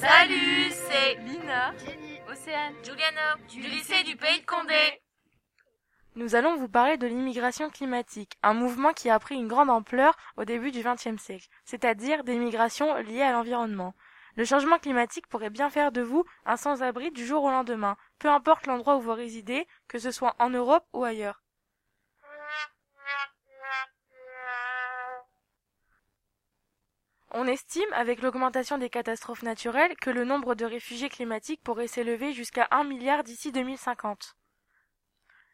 Salut, c'est Lina, Océane, Giuliano, du lycée du Pays de Condé. Nous allons vous parler de l'immigration climatique, un mouvement qui a pris une grande ampleur au début du XXe siècle, c'est-à-dire des migrations liées à l'environnement. Le changement climatique pourrait bien faire de vous un sans-abri du jour au lendemain, peu importe l'endroit où vous résidez, que ce soit en Europe ou ailleurs. On estime, avec l'augmentation des catastrophes naturelles, que le nombre de réfugiés climatiques pourrait s'élever jusqu'à un milliard d'ici 2050.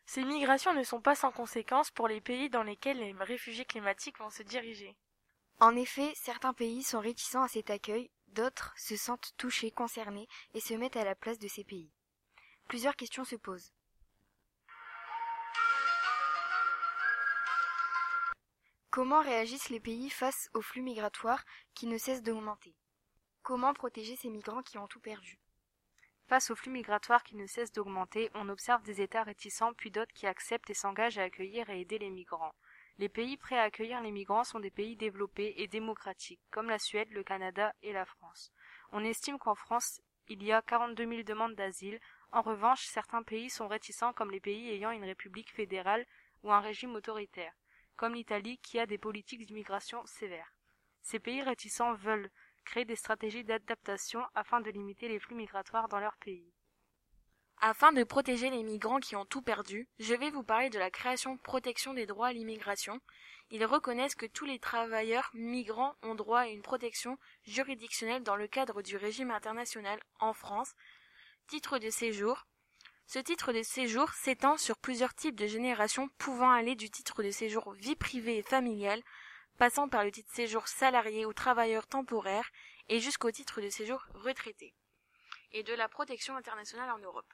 Ces migrations ne sont pas sans conséquences pour les pays dans lesquels les réfugiés climatiques vont se diriger. En effet, certains pays sont réticents à cet accueil, d'autres se sentent touchés, concernés et se mettent à la place de ces pays. Plusieurs questions se posent. Comment réagissent les pays face aux flux migratoires qui ne cessent d'augmenter? Comment protéger ces migrants qui ont tout perdu? Face aux flux migratoires qui ne cessent d'augmenter, on observe des États réticents puis d'autres qui acceptent et s'engagent à accueillir et aider les migrants. Les pays prêts à accueillir les migrants sont des pays développés et démocratiques, comme la Suède, le Canada et la France. On estime qu'en France, il y a 42 000 demandes d'asile. En revanche, certains pays sont réticents, comme les pays ayant une république fédérale ou un régime autoritaire, comme l'Italie qui a des politiques d'immigration sévères. Ces pays réticents veulent créer des stratégies d'adaptation afin de limiter les flux migratoires dans leur pays. Afin de protéger les migrants qui ont tout perdu, je vais vous parler de la création protection des droits à l'immigration. Ils reconnaissent que tous les travailleurs migrants ont droit à une protection juridictionnelle dans le cadre du régime international en France. Titre de séjour. Ce titre de séjour s'étend sur plusieurs types de générations pouvant aller du titre de séjour vie privée et familiale passant par le titre de séjour salarié ou travailleur temporaire et jusqu'au titre de séjour retraité, et de la protection internationale en Europe.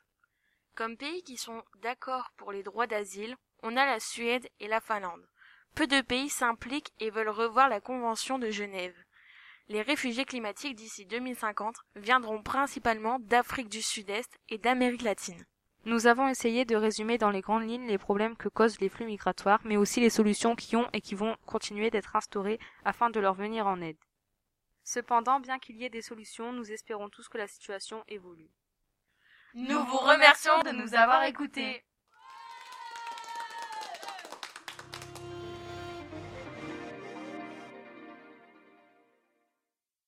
Comme pays qui sont d'accord pour les droits d'asile, on a la Suède et la Finlande. Peu de pays s'impliquent et veulent revoir la Convention de Genève. Les réfugiés climatiques d'ici 2050 viendront principalement d'Afrique du Sud-Est et d'Amérique latine. Nous avons essayé de résumer dans les grandes lignes les problèmes que causent les flux migratoires, mais aussi les solutions qui ont et qui vont continuer d'être instaurées afin de leur venir en aide. Cependant, bien qu'il y ait des solutions, nous espérons tous que la situation évolue. Nous vous remercions de nous avoir écoutés.